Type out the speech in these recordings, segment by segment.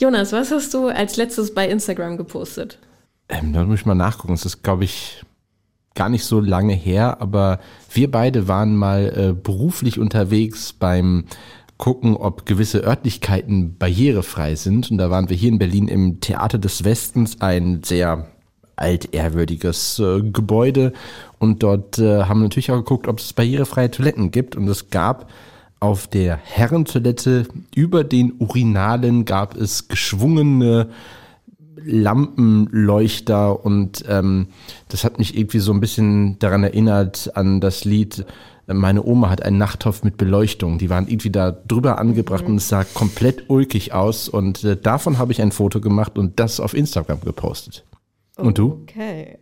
Jonas, was hast du als letztes bei Instagram gepostet? Ähm, da muss ich mal nachgucken. Es ist, glaube ich, gar nicht so lange her, aber wir beide waren mal äh, beruflich unterwegs beim gucken, ob gewisse Örtlichkeiten barrierefrei sind. Und da waren wir hier in Berlin im Theater des Westens, ein sehr altehrwürdiges äh, Gebäude. Und dort äh, haben wir natürlich auch geguckt, ob es barrierefreie Toiletten gibt. Und es gab auf der Herrentoilette über den Urinalen gab es geschwungene Lampenleuchter und ähm, das hat mich irgendwie so ein bisschen daran erinnert an das Lied meine Oma hat einen Nachttopf mit Beleuchtung. Die waren irgendwie da drüber angebracht mhm. und es sah komplett ulkig aus. Und äh, davon habe ich ein Foto gemacht und das auf Instagram gepostet. Und du? Okay.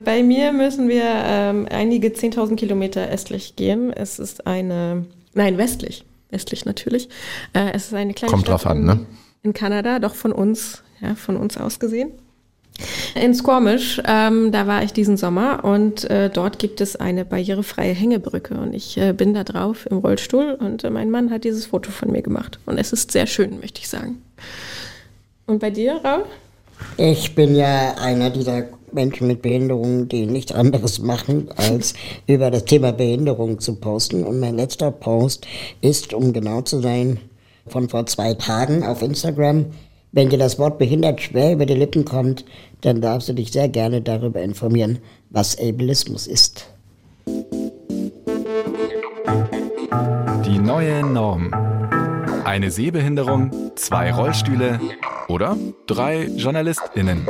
Bei mir müssen wir ähm, einige 10.000 Kilometer östlich gehen. Es ist eine, nein, westlich, westlich natürlich. Äh, es ist eine kleine Kommt Stadt drauf an, ne? In Kanada, doch von uns, ja, von uns aus gesehen. In Squamish, ähm, da war ich diesen Sommer und äh, dort gibt es eine barrierefreie Hängebrücke und ich äh, bin da drauf im Rollstuhl und äh, mein Mann hat dieses Foto von mir gemacht und es ist sehr schön, möchte ich sagen. Und bei dir, Raul? Ich bin ja einer dieser Menschen mit Behinderungen, die nichts anderes machen, als über das Thema Behinderung zu posten. Und mein letzter Post ist, um genau zu sein, von vor zwei Tagen auf Instagram. Wenn dir das Wort behindert schwer über die Lippen kommt, dann darfst du dich sehr gerne darüber informieren, was Ableismus ist. Die neue Norm. Eine Sehbehinderung, zwei Rollstühle oder drei JournalistInnen.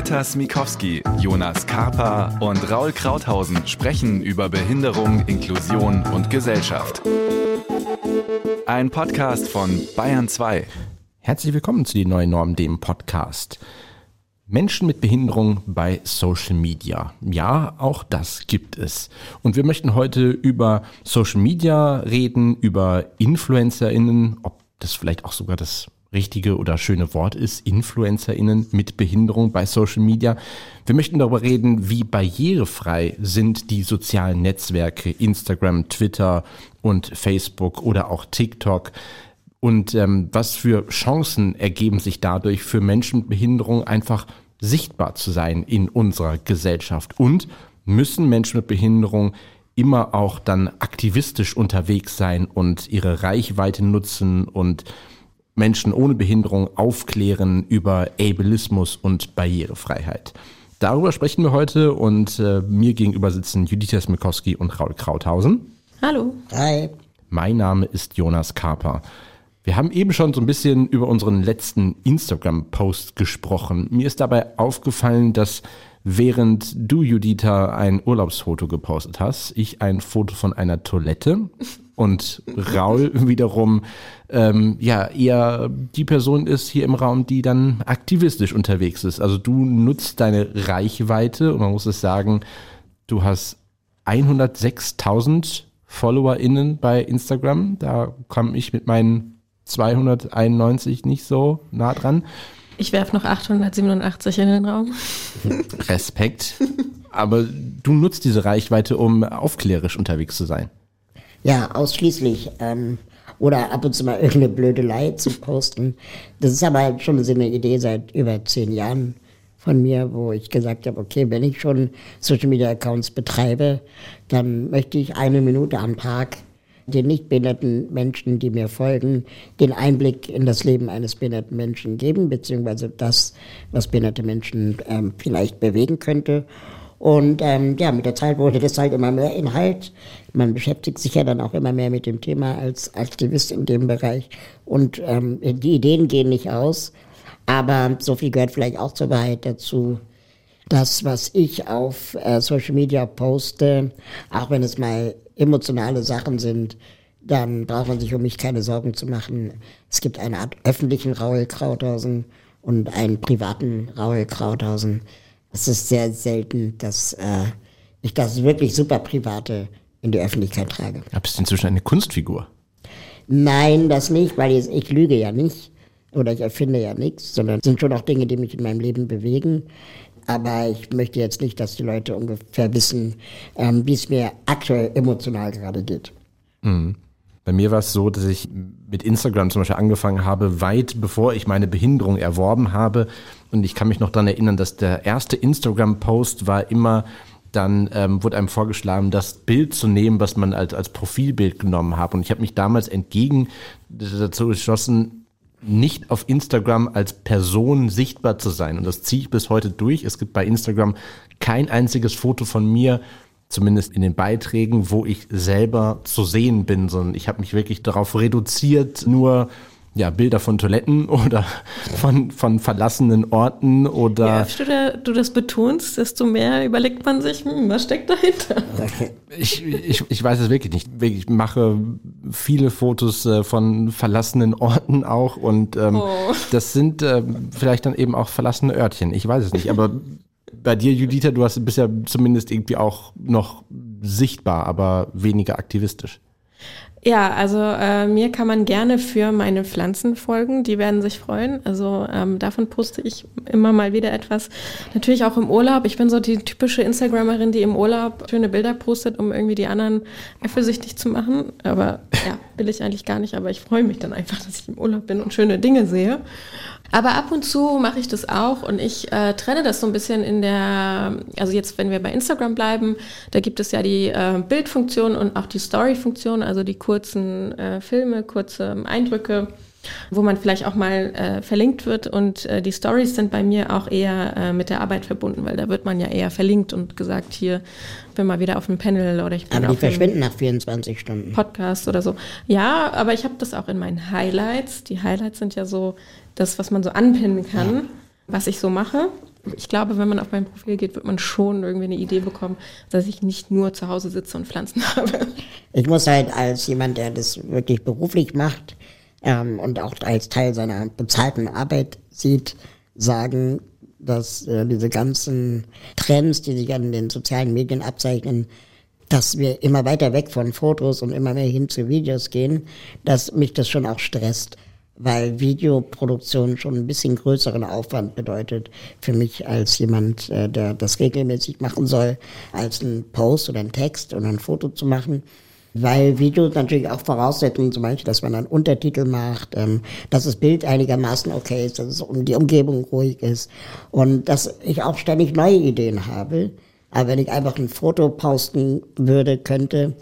Juditha Smikowski, Jonas Karpa und Raul Krauthausen sprechen über Behinderung, Inklusion und Gesellschaft. Ein Podcast von Bayern 2. Herzlich willkommen zu die neue Norm, dem Podcast. Menschen mit Behinderung bei Social Media. Ja, auch das gibt es. Und wir möchten heute über Social Media reden, über InfluencerInnen, ob das vielleicht auch sogar das richtige oder schöne Wort ist, InfluencerInnen mit Behinderung bei Social Media. Wir möchten darüber reden, wie barrierefrei sind die sozialen Netzwerke Instagram, Twitter und Facebook oder auch TikTok. Und ähm, was für Chancen ergeben sich dadurch für Menschen mit Behinderung einfach sichtbar zu sein in unserer Gesellschaft? Und müssen Menschen mit Behinderung immer auch dann aktivistisch unterwegs sein und ihre Reichweite nutzen und Menschen ohne Behinderung aufklären über Ableismus und Barrierefreiheit. Darüber sprechen wir heute und äh, mir gegenüber sitzen Judith Smikowski und Raul Krauthausen. Hallo. Hi. Mein Name ist Jonas Karper. Wir haben eben schon so ein bisschen über unseren letzten Instagram-Post gesprochen. Mir ist dabei aufgefallen, dass während du, Judita, ein Urlaubsfoto gepostet hast, ich ein Foto von einer Toilette und Raul wiederum ähm, ja eher die Person ist hier im Raum, die dann aktivistisch unterwegs ist. Also du nutzt deine Reichweite und man muss es sagen, du hast 106.000 FollowerInnen bei Instagram. Da komme ich mit meinen 291 nicht so nah dran. Ich werfe noch 887 in den Raum. Respekt. Aber du nutzt diese Reichweite, um aufklärisch unterwegs zu sein. Ja, ausschließlich. Ähm, oder ab und zu mal irgendeine Blödelei zu posten. Das ist aber schon so eine Idee seit über zehn Jahren von mir, wo ich gesagt habe, okay, wenn ich schon Social Media Accounts betreibe, dann möchte ich eine Minute am Tag den nicht behinderten Menschen, die mir folgen, den Einblick in das Leben eines behinderten Menschen geben, beziehungsweise das, was behinderte Menschen ähm, vielleicht bewegen könnte. Und ähm, ja, mit der Zeit wurde das halt immer mehr Inhalt. Man beschäftigt sich ja dann auch immer mehr mit dem Thema als Aktivist in dem Bereich. Und ähm, die Ideen gehen nicht aus. Aber so viel gehört vielleicht auch zur Wahrheit dazu. Das, was ich auf äh, Social Media poste, auch wenn es mal emotionale Sachen sind, dann braucht man sich um mich keine Sorgen zu machen. Es gibt eine Art öffentlichen Raul Krauthausen und einen privaten Raul Krauthausen. Es ist sehr selten, dass äh, ich das wirklich super Private in die Öffentlichkeit trage. Aber bist du inzwischen eine Kunstfigur? Nein, das nicht, weil ich, ich lüge ja nicht oder ich erfinde ja nichts, sondern es sind schon auch Dinge, die mich in meinem Leben bewegen. Aber ich möchte jetzt nicht, dass die Leute ungefähr wissen, ähm, wie es mir aktuell emotional gerade geht. Mhm. Bei mir war es so, dass ich mit Instagram zum Beispiel angefangen habe, weit bevor ich meine Behinderung erworben habe. Und ich kann mich noch daran erinnern, dass der erste Instagram-Post war immer, dann ähm, wurde einem vorgeschlagen, das Bild zu nehmen, was man als, als Profilbild genommen hat. Und ich habe mich damals entgegen dazu entschlossen, nicht auf Instagram als Person sichtbar zu sein. Und das ziehe ich bis heute durch. Es gibt bei Instagram kein einziges Foto von mir, zumindest in den Beiträgen, wo ich selber zu sehen bin, sondern ich habe mich wirklich darauf reduziert, nur ja, Bilder von Toiletten oder von, von verlassenen Orten oder. Je öfter du das betonst, desto mehr überlegt man sich, hm, was steckt dahinter? Ich, ich, ich weiß es wirklich nicht. Ich mache viele Fotos äh, von verlassenen Orten auch und ähm, oh. das sind äh, vielleicht dann eben auch verlassene Örtchen. Ich weiß es nicht, aber bei dir, Juditha, du hast, bist ja zumindest irgendwie auch noch sichtbar, aber weniger aktivistisch. Ja, also äh, mir kann man gerne für meine Pflanzen folgen, die werden sich freuen. Also ähm, davon poste ich immer mal wieder etwas. Natürlich auch im Urlaub. Ich bin so die typische Instagramerin, die im Urlaub schöne Bilder postet, um irgendwie die anderen eifersüchtig zu machen. Aber ja, will ich eigentlich gar nicht. Aber ich freue mich dann einfach, dass ich im Urlaub bin und schöne Dinge sehe. Aber ab und zu mache ich das auch und ich äh, trenne das so ein bisschen in der, also jetzt, wenn wir bei Instagram bleiben, da gibt es ja die äh, Bildfunktion und auch die Story-Funktion, also die kurzen äh, Filme, kurze Eindrücke, wo man vielleicht auch mal äh, verlinkt wird. Und äh, die Stories sind bei mir auch eher äh, mit der Arbeit verbunden, weil da wird man ja eher verlinkt und gesagt, hier bin mal wieder auf einem Panel oder ich bin Aber die verschwinden nach 24 Stunden. Podcast oder so. Ja, aber ich habe das auch in meinen Highlights. Die Highlights sind ja so das, was man so anpinnen kann, ja. was ich so mache. Ich glaube, wenn man auf mein Profil geht, wird man schon irgendwie eine Idee bekommen, dass ich nicht nur zu Hause sitze und Pflanzen habe. Ich muss halt als jemand, der das wirklich beruflich macht ähm, und auch als Teil seiner bezahlten Arbeit sieht, sagen, dass äh, diese ganzen Trends, die sich an den sozialen Medien abzeichnen, dass wir immer weiter weg von Fotos und immer mehr hin zu Videos gehen, dass mich das schon auch stresst weil Videoproduktion schon ein bisschen größeren Aufwand bedeutet für mich als jemand, äh, der das regelmäßig machen soll, als ein Post oder ein Text oder ein Foto zu machen. Weil Videos natürlich auch voraussetzen, zum Beispiel, dass man einen Untertitel macht, ähm, dass das Bild einigermaßen okay ist, dass es um die Umgebung ruhig ist und dass ich auch ständig neue Ideen habe. Aber wenn ich einfach ein Foto posten würde, könnte,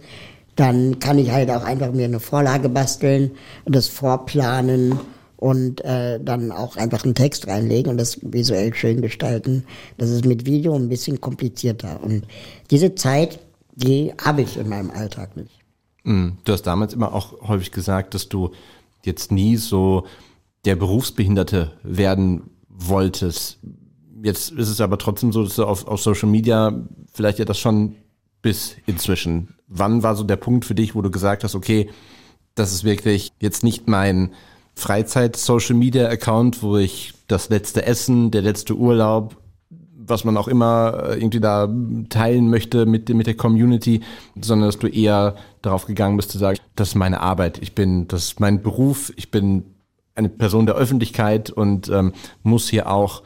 dann kann ich halt auch einfach mir eine Vorlage basteln und das vorplanen und äh, dann auch einfach einen Text reinlegen und das visuell schön gestalten. Das ist mit Video ein bisschen komplizierter. Und diese Zeit, die habe ich in meinem Alltag nicht. Mm, du hast damals immer auch häufig gesagt, dass du jetzt nie so der Berufsbehinderte werden wolltest. Jetzt ist es aber trotzdem so, dass du auf, auf Social Media vielleicht ja das schon bis inzwischen? Wann war so der Punkt für dich, wo du gesagt hast, okay, das ist wirklich jetzt nicht mein Freizeit-Social-Media-Account, wo ich das letzte Essen, der letzte Urlaub, was man auch immer äh, irgendwie da teilen möchte mit, mit der Community, sondern dass du eher darauf gegangen bist zu sagen, das ist meine Arbeit, ich bin, das ist mein Beruf, ich bin eine Person der Öffentlichkeit und ähm, muss hier auch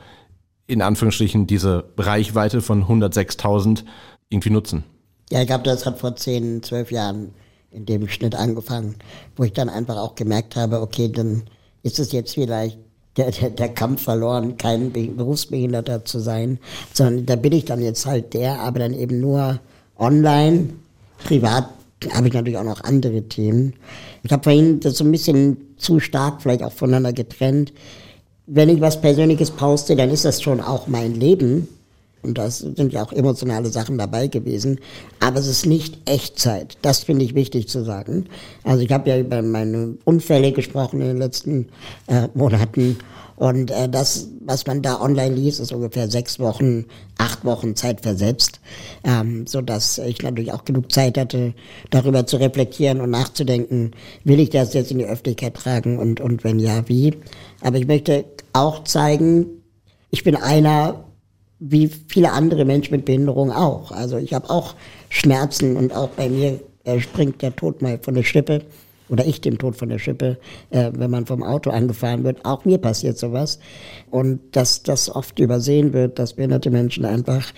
in Anführungsstrichen diese Reichweite von 106.000 irgendwie nutzen. Ja, ich glaube, das hat vor zehn, zwölf Jahren in dem Schnitt angefangen, wo ich dann einfach auch gemerkt habe, okay, dann ist es jetzt vielleicht der, der, der Kampf verloren, kein Berufsbehinderter zu sein, sondern da bin ich dann jetzt halt der, aber dann eben nur online. Privat habe ich natürlich auch noch andere Themen. Ich habe vorhin das so ein bisschen zu stark vielleicht auch voneinander getrennt. Wenn ich was Persönliches poste, dann ist das schon auch mein Leben. Und da sind ja auch emotionale Sachen dabei gewesen. Aber es ist nicht Echtzeit. Das finde ich wichtig zu sagen. Also ich habe ja über meine Unfälle gesprochen in den letzten äh, Monaten. Und äh, das, was man da online liest, ist ungefähr sechs Wochen, acht Wochen Zeit versetzt, ähm, so dass ich natürlich auch genug Zeit hatte, darüber zu reflektieren und nachzudenken, will ich das jetzt in die Öffentlichkeit tragen und und wenn ja, wie. Aber ich möchte auch zeigen, ich bin einer wie viele andere Menschen mit Behinderung auch. Also ich habe auch Schmerzen und auch bei mir äh, springt der Tod mal von der Schippe oder ich den Tod von der Schippe, äh, wenn man vom Auto angefahren wird. Auch mir passiert sowas. Und dass das oft übersehen wird, dass behinderte Menschen einfach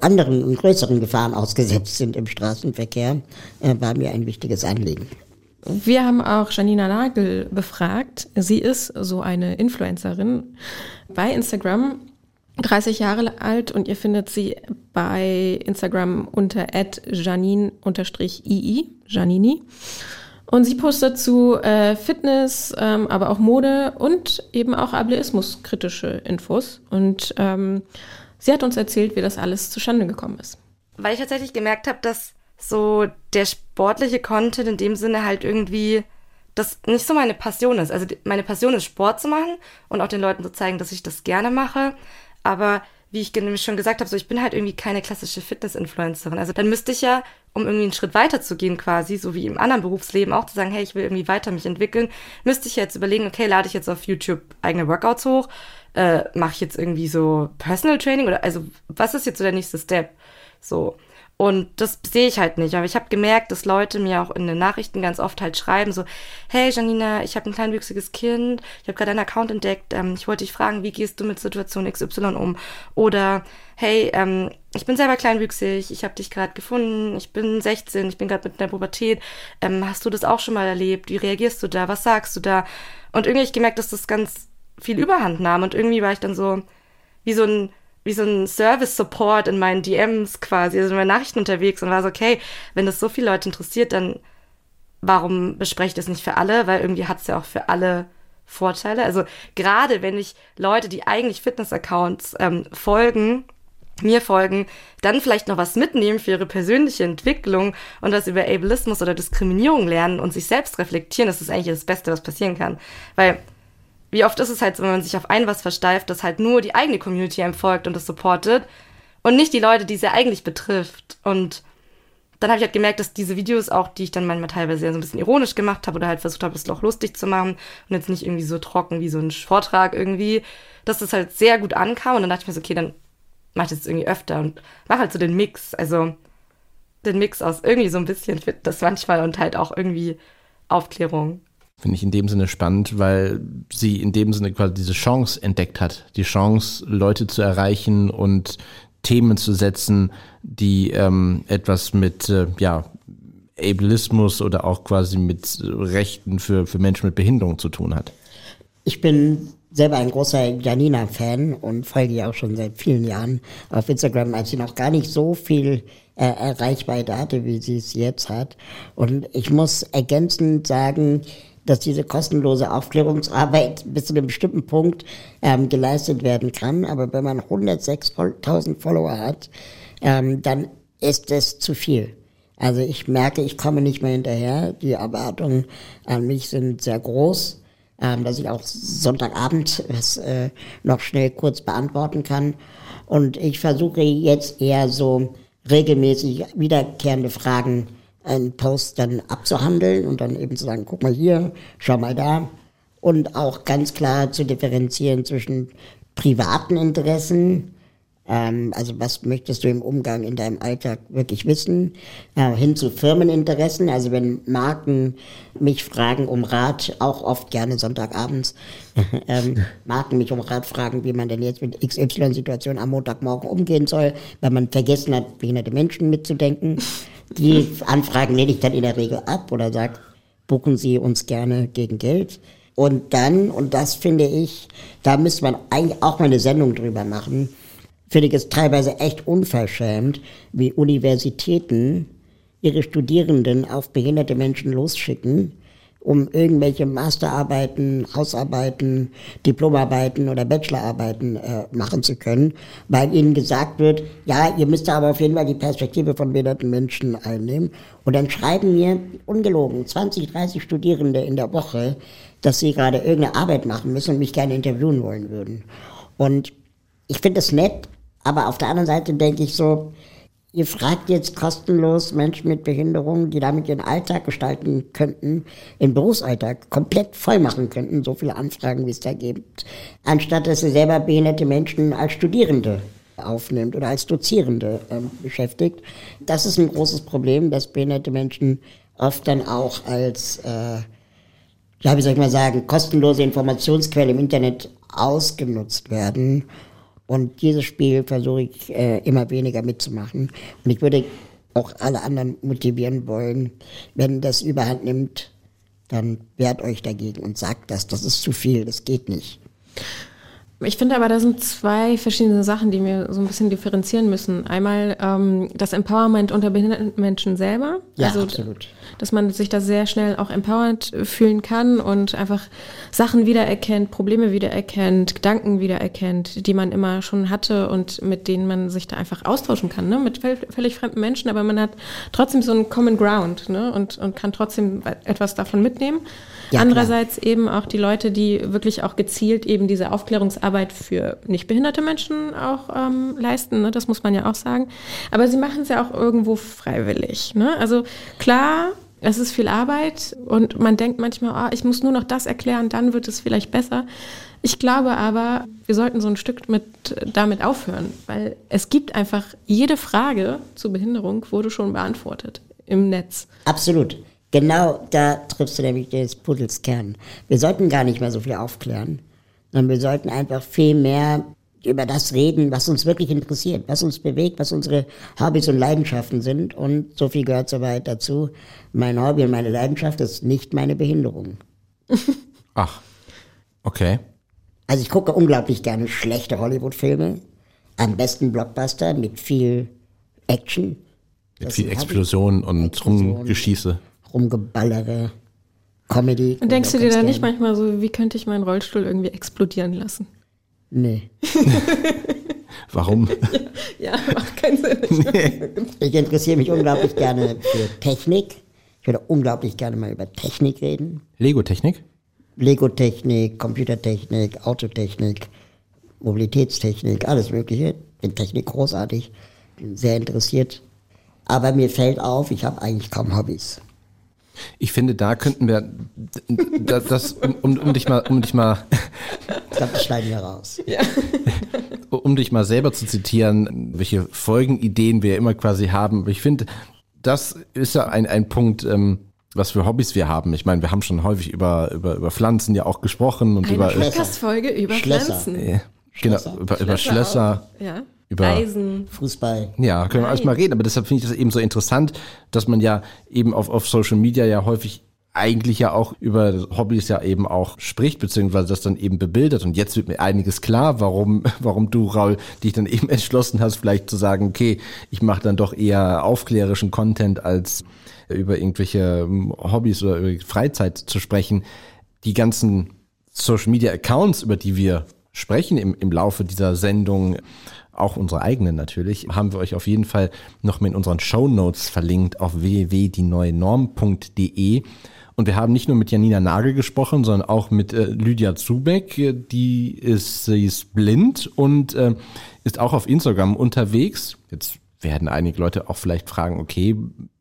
anderen und größeren Gefahren ausgesetzt sind im Straßenverkehr, äh, war mir ein wichtiges Anliegen. Wir haben auch Janina Nagel befragt. Sie ist so eine Influencerin bei Instagram, 30 Jahre alt und ihr findet sie bei Instagram unter janine-ii, Janini. Und sie postet zu äh, Fitness, ähm, aber auch Mode und eben auch Ableismus-kritische Infos. Und ähm, sie hat uns erzählt, wie das alles zustande gekommen ist. Weil ich tatsächlich gemerkt habe, dass so der sportliche Content in dem Sinne halt irgendwie das nicht so meine Passion ist. Also meine Passion ist Sport zu machen und auch den Leuten zu zeigen, dass ich das gerne mache. Aber wie ich nämlich schon gesagt habe, so ich bin halt irgendwie keine klassische Fitness-Influencerin. Also dann müsste ich ja, um irgendwie einen Schritt weiter zu gehen quasi, so wie im anderen Berufsleben auch zu sagen, hey, ich will irgendwie weiter mich entwickeln, müsste ich jetzt überlegen, okay, lade ich jetzt auf YouTube eigene Workouts hoch, äh, mache ich jetzt irgendwie so Personal Training oder also was ist jetzt so der nächste Step? So. Und das sehe ich halt nicht. Aber ich habe gemerkt, dass Leute mir auch in den Nachrichten ganz oft halt schreiben, so, hey Janina, ich habe ein kleinwüchsiges Kind, ich habe gerade einen Account entdeckt, ähm, ich wollte dich fragen, wie gehst du mit Situation XY um? Oder, hey, ähm, ich bin selber kleinwüchsig, ich habe dich gerade gefunden, ich bin 16, ich bin gerade mit in der Pubertät, ähm, hast du das auch schon mal erlebt? Wie reagierst du da? Was sagst du da? Und irgendwie habe ich gemerkt, dass das ganz viel Überhand nahm und irgendwie war ich dann so wie so ein wie so ein Service-Support in meinen DMs quasi, also in meinen Nachrichten unterwegs und war so, okay, wenn das so viele Leute interessiert, dann warum bespreche ich das nicht für alle? Weil irgendwie hat es ja auch für alle Vorteile. Also gerade wenn ich Leute, die eigentlich Fitness-Accounts ähm, folgen, mir folgen, dann vielleicht noch was mitnehmen für ihre persönliche Entwicklung und das über Ableismus oder Diskriminierung lernen und sich selbst reflektieren, das ist eigentlich das Beste, was passieren kann. Weil wie oft ist es halt so, wenn man sich auf ein was versteift, dass halt nur die eigene Community einem folgt und das supportet und nicht die Leute, die es ja eigentlich betrifft. Und dann habe ich halt gemerkt, dass diese Videos auch, die ich dann manchmal teilweise so ein bisschen ironisch gemacht habe oder halt versucht habe, es doch lustig zu machen und jetzt nicht irgendwie so trocken wie so ein Vortrag irgendwie, dass das halt sehr gut ankam und dann dachte ich mir so, okay, dann mach ich das irgendwie öfter und mach halt so den Mix, also den Mix aus irgendwie so ein bisschen Fitness manchmal und halt auch irgendwie Aufklärung. Finde ich in dem Sinne spannend, weil sie in dem Sinne quasi diese Chance entdeckt hat. Die Chance, Leute zu erreichen und Themen zu setzen, die ähm, etwas mit äh, ja, Ableismus oder auch quasi mit Rechten für, für Menschen mit Behinderung zu tun hat. Ich bin selber ein großer Janina-Fan und folge ihr auch schon seit vielen Jahren auf Instagram, als sie noch gar nicht so viel äh, Reichweite hatte, wie sie es jetzt hat. Und ich muss ergänzend sagen, dass diese kostenlose Aufklärungsarbeit bis zu einem bestimmten Punkt ähm, geleistet werden kann. Aber wenn man 106.000 Follower hat, ähm, dann ist es zu viel. Also ich merke, ich komme nicht mehr hinterher. Die Erwartungen an mich sind sehr groß, ähm, dass ich auch Sonntagabend das äh, noch schnell kurz beantworten kann. Und ich versuche jetzt eher so regelmäßig wiederkehrende Fragen einen Post dann abzuhandeln und dann eben zu sagen, guck mal hier, schau mal da. Und auch ganz klar zu differenzieren zwischen privaten Interessen, ähm, also was möchtest du im Umgang in deinem Alltag wirklich wissen, äh, hin zu Firmeninteressen. Also wenn Marken mich fragen um Rat, auch oft gerne Sonntagabends, ähm, Marken mich um Rat fragen, wie man denn jetzt mit XY-Situation am Montagmorgen umgehen soll, weil man vergessen hat, behinderte Menschen mitzudenken. Die Anfragen lehne ich dann in der Regel ab oder sage, buchen Sie uns gerne gegen Geld. Und dann, und das finde ich, da müsste man eigentlich auch mal eine Sendung drüber machen, finde ich es teilweise echt unverschämt, wie Universitäten ihre Studierenden auf behinderte Menschen losschicken um irgendwelche Masterarbeiten, Hausarbeiten, Diplomarbeiten oder Bachelorarbeiten äh, machen zu können, weil ihnen gesagt wird, ja, ihr müsst aber auf jeden Fall die Perspektive von behinderten Menschen einnehmen. Und dann schreiben mir ungelogen 20, 30 Studierende in der Woche, dass sie gerade irgendeine Arbeit machen müssen und mich gerne interviewen wollen würden. Und ich finde das nett, aber auf der anderen Seite denke ich so, Ihr fragt jetzt kostenlos Menschen mit Behinderungen, die damit ihren Alltag gestalten könnten, den Berufsalltag komplett voll machen könnten, so viele Anfragen, wie es da gibt, anstatt dass ihr selber behinderte Menschen als Studierende aufnimmt oder als Dozierende äh, beschäftigt. Das ist ein großes Problem, dass behinderte Menschen oft dann auch als, äh, ja, wie soll ich mal sagen, kostenlose Informationsquelle im Internet ausgenutzt werden und dieses Spiel versuche ich äh, immer weniger mitzumachen. Und ich würde auch alle anderen motivieren wollen, wenn das überhand nimmt, dann wehrt euch dagegen und sagt das, das ist zu viel, das geht nicht. Ich finde aber, da sind zwei verschiedene Sachen, die wir so ein bisschen differenzieren müssen. Einmal ähm, das Empowerment unter behinderten Menschen selber. Ja, also, absolut. Dass man sich da sehr schnell auch empowered fühlen kann und einfach Sachen wiedererkennt, Probleme wiedererkennt, Gedanken wiedererkennt, die man immer schon hatte und mit denen man sich da einfach austauschen kann, ne? mit völlig fremden Menschen, aber man hat trotzdem so einen Common Ground ne? und, und kann trotzdem etwas davon mitnehmen. Ja, Andererseits klar. eben auch die Leute, die wirklich auch gezielt eben diese Aufklärungsarbeit für nicht behinderte Menschen auch ähm, leisten. Ne? Das muss man ja auch sagen. Aber sie machen es ja auch irgendwo freiwillig. Ne? Also klar, es ist viel Arbeit und man denkt manchmal, oh, ich muss nur noch das erklären, dann wird es vielleicht besser. Ich glaube aber, wir sollten so ein Stück mit, damit aufhören, weil es gibt einfach jede Frage zur Behinderung wurde schon beantwortet im Netz. Absolut. Genau da triffst du nämlich des Puddels Kern. Wir sollten gar nicht mehr so viel aufklären, sondern wir sollten einfach viel mehr über das reden, was uns wirklich interessiert, was uns bewegt, was unsere Hobbys und Leidenschaften sind. Und so viel gehört soweit dazu. Mein Hobby und meine Leidenschaft ist nicht meine Behinderung. Ach, okay. Also ich gucke unglaublich gerne schlechte Hollywood-Filme. Am besten Blockbuster mit viel Action. Mit das viel Explosion und Explosion. Rumgeschieße. Rumgeballere, Comedy. Und denkst du dir da nicht manchmal so, wie könnte ich meinen Rollstuhl irgendwie explodieren lassen? Nee. Warum? Ja, ja, macht keinen Sinn. Nee. Ich interessiere mich unglaublich gerne für Technik. Ich würde unglaublich gerne mal über Technik reden. Lego-Technik? Lego-Technik, Computertechnik, Autotechnik, Mobilitätstechnik, alles Mögliche. Bin Technik großartig, bin sehr interessiert. Aber mir fällt auf, ich habe eigentlich kaum Hobbys. Ich finde, da könnten wir das, das um, um, um, dich mal, um dich mal. Ich glaube, das schneiden wir raus. Ja. Um dich mal selber zu zitieren, welche Folgenideen wir immer quasi haben. Ich finde, das ist ja ein, ein Punkt, ähm, was für Hobbys wir haben. Ich meine, wir haben schon häufig über, über, über Pflanzen ja auch gesprochen und Eine über. Podcast-Folge über Schlösser. Pflanzen. Genau, über, über Schlösser. Ja über Eisen, Fußball. Ja, können wir alles mal reden. Aber deshalb finde ich das eben so interessant, dass man ja eben auf, auf Social Media ja häufig eigentlich ja auch über Hobbys ja eben auch spricht, beziehungsweise das dann eben bebildert. Und jetzt wird mir einiges klar, warum, warum du, Raul, dich dann eben entschlossen hast, vielleicht zu sagen, okay, ich mache dann doch eher aufklärischen Content, als über irgendwelche ähm, Hobbys oder über Freizeit zu sprechen. Die ganzen Social Media Accounts, über die wir sprechen im, im Laufe dieser Sendung, auch unsere eigenen natürlich, haben wir euch auf jeden Fall noch mit unseren Show Notes verlinkt auf www.dieneuenorm.de. Und wir haben nicht nur mit Janina Nagel gesprochen, sondern auch mit äh, Lydia Zubeck. Die ist, sie ist blind und äh, ist auch auf Instagram unterwegs. Jetzt werden einige Leute auch vielleicht fragen, okay,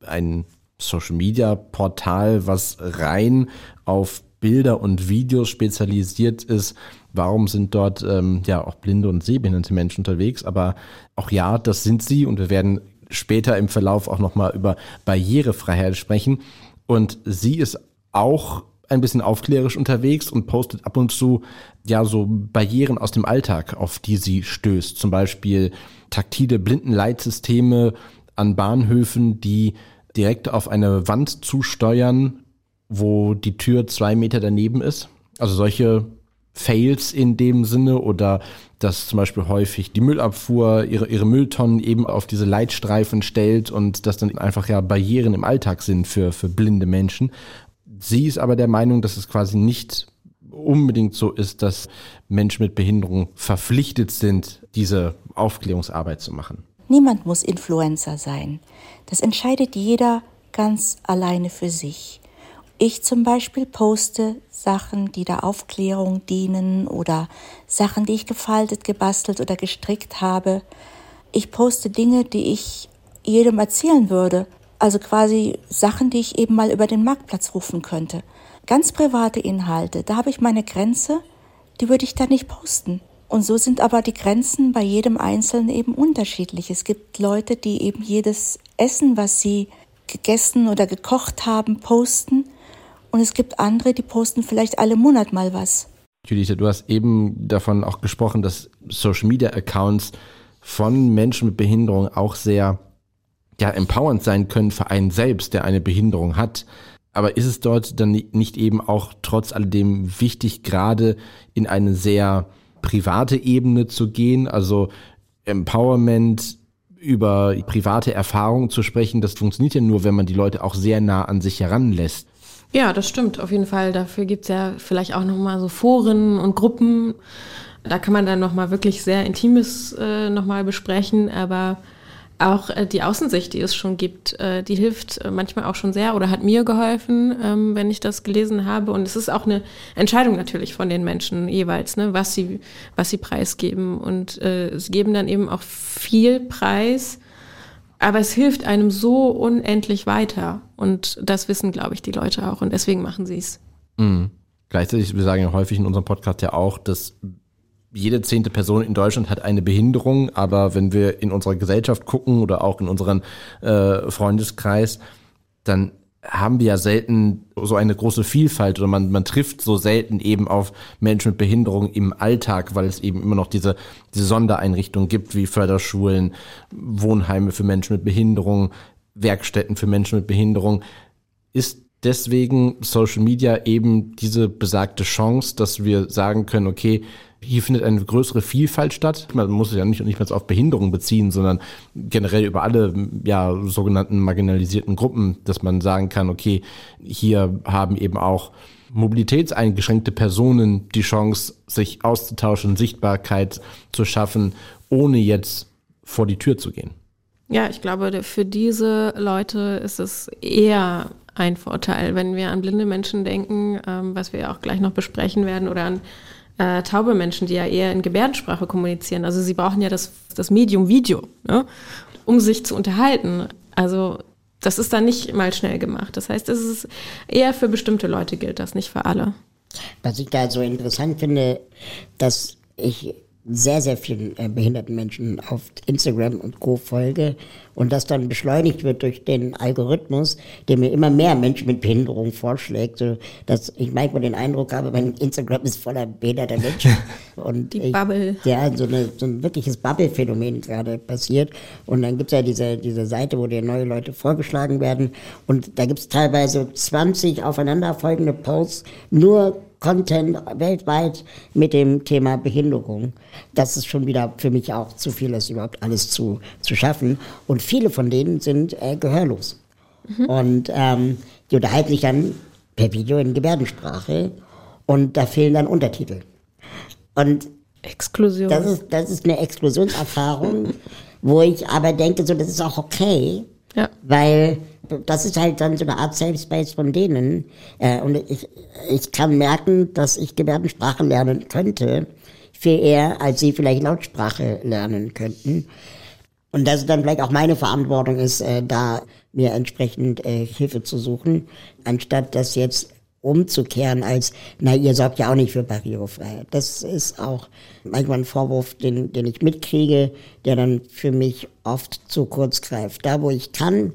ein Social Media Portal, was rein auf Bilder und Videos spezialisiert ist, warum sind dort ähm, ja auch blinde und sehbehinderte Menschen unterwegs. Aber auch ja, das sind sie und wir werden später im Verlauf auch nochmal über Barrierefreiheit sprechen. Und sie ist auch ein bisschen aufklärisch unterwegs und postet ab und zu ja so Barrieren aus dem Alltag, auf die sie stößt. Zum Beispiel taktile Blindenleitsysteme an Bahnhöfen, die direkt auf eine Wand zusteuern, wo die Tür zwei Meter daneben ist. Also solche Fails in dem Sinne oder dass zum Beispiel häufig die Müllabfuhr ihre, ihre Mülltonnen eben auf diese Leitstreifen stellt und das dann einfach ja Barrieren im Alltag sind für, für blinde Menschen. Sie ist aber der Meinung, dass es quasi nicht unbedingt so ist, dass Menschen mit Behinderung verpflichtet sind, diese Aufklärungsarbeit zu machen. Niemand muss Influencer sein. Das entscheidet jeder ganz alleine für sich. Ich zum Beispiel poste Sachen, die der Aufklärung dienen oder Sachen, die ich gefaltet, gebastelt oder gestrickt habe. Ich poste Dinge, die ich jedem erzählen würde. Also quasi Sachen, die ich eben mal über den Marktplatz rufen könnte. Ganz private Inhalte, da habe ich meine Grenze, die würde ich da nicht posten. Und so sind aber die Grenzen bei jedem Einzelnen eben unterschiedlich. Es gibt Leute, die eben jedes Essen, was sie gegessen oder gekocht haben, posten und es gibt andere, die posten vielleicht alle Monat mal was. Judith, du hast eben davon auch gesprochen, dass Social Media Accounts von Menschen mit Behinderung auch sehr ja, empowernd sein können für einen selbst, der eine Behinderung hat. Aber ist es dort dann nicht eben auch trotz alledem wichtig, gerade in eine sehr private Ebene zu gehen, also Empowerment über private Erfahrungen zu sprechen, das funktioniert ja nur, wenn man die Leute auch sehr nah an sich heranlässt. Ja, das stimmt, auf jeden Fall. Dafür gibt's ja vielleicht auch nochmal so Foren und Gruppen. Da kann man dann nochmal wirklich sehr Intimes äh, nochmal besprechen, aber auch äh, die Außensicht, die es schon gibt, äh, die hilft äh, manchmal auch schon sehr oder hat mir geholfen, ähm, wenn ich das gelesen habe. Und es ist auch eine Entscheidung natürlich von den Menschen jeweils, ne, was sie, was sie preisgeben. Und äh, sie geben dann eben auch viel Preis, aber es hilft einem so unendlich weiter. Und das wissen, glaube ich, die Leute auch. Und deswegen machen sie es. Mhm. Gleichzeitig, wir sagen ja häufig in unserem Podcast ja auch, dass jede zehnte Person in Deutschland hat eine Behinderung, aber wenn wir in unserer Gesellschaft gucken oder auch in unserem äh, Freundeskreis, dann haben wir ja selten so eine große Vielfalt oder man, man trifft so selten eben auf Menschen mit Behinderung im Alltag, weil es eben immer noch diese, diese Sondereinrichtungen gibt, wie Förderschulen, Wohnheime für Menschen mit Behinderung, Werkstätten für Menschen mit Behinderung. Ist deswegen Social Media eben diese besagte Chance, dass wir sagen können, okay, hier findet eine größere Vielfalt statt. Man muss es ja nicht, nicht mehr auf Behinderung beziehen, sondern generell über alle ja, sogenannten marginalisierten Gruppen, dass man sagen kann, okay, hier haben eben auch mobilitätseingeschränkte Personen die Chance, sich auszutauschen, Sichtbarkeit zu schaffen, ohne jetzt vor die Tür zu gehen. Ja, ich glaube, für diese Leute ist es eher ein Vorteil, wenn wir an blinde Menschen denken, ähm, was wir auch gleich noch besprechen werden, oder an äh, taube Menschen, die ja eher in Gebärdensprache kommunizieren. Also sie brauchen ja das, das Medium Video, ne, um sich zu unterhalten. Also das ist dann nicht mal schnell gemacht. Das heißt, es ist eher für bestimmte Leute gilt das, nicht für alle. Was ich da so interessant finde, dass ich sehr, sehr vielen äh, behinderten Menschen auf Instagram und Co. folge und das dann beschleunigt wird durch den Algorithmus, der mir immer mehr Menschen mit Behinderung vorschlägt, so dass ich manchmal den Eindruck habe, mein Instagram ist voller behinderter Menschen. Und Die ich, Bubble. Ja, so, eine, so ein wirkliches Bubble-Phänomen gerade passiert. Und dann gibt's ja diese, diese Seite, wo dir neue Leute vorgeschlagen werden. Und da gibt's teilweise 20 aufeinanderfolgende Posts, nur Content weltweit mit dem Thema Behinderung. Das ist schon wieder für mich auch zu viel, das überhaupt alles zu, zu schaffen. Und viele von denen sind äh, gehörlos. Mhm. Und ähm, die unterhalten sich dann per Video in Gebärdensprache und da fehlen dann Untertitel. Und Exklusion. Das ist, das ist eine Exklusionserfahrung, wo ich aber denke, so, das ist auch okay, ja. weil das ist halt dann so eine Art Safe Space von denen. Äh, und ich, ich kann merken, dass ich Gebärdensprache lernen könnte, viel eher, als sie vielleicht Lautsprache lernen könnten. Und dass es dann vielleicht auch meine Verantwortung ist, äh, da mir entsprechend äh, Hilfe zu suchen, anstatt das jetzt umzukehren als, na, ihr sorgt ja auch nicht für Barrierefreiheit. Das ist auch manchmal ein Vorwurf, den, den ich mitkriege, der dann für mich oft zu kurz greift. Da, wo ich kann,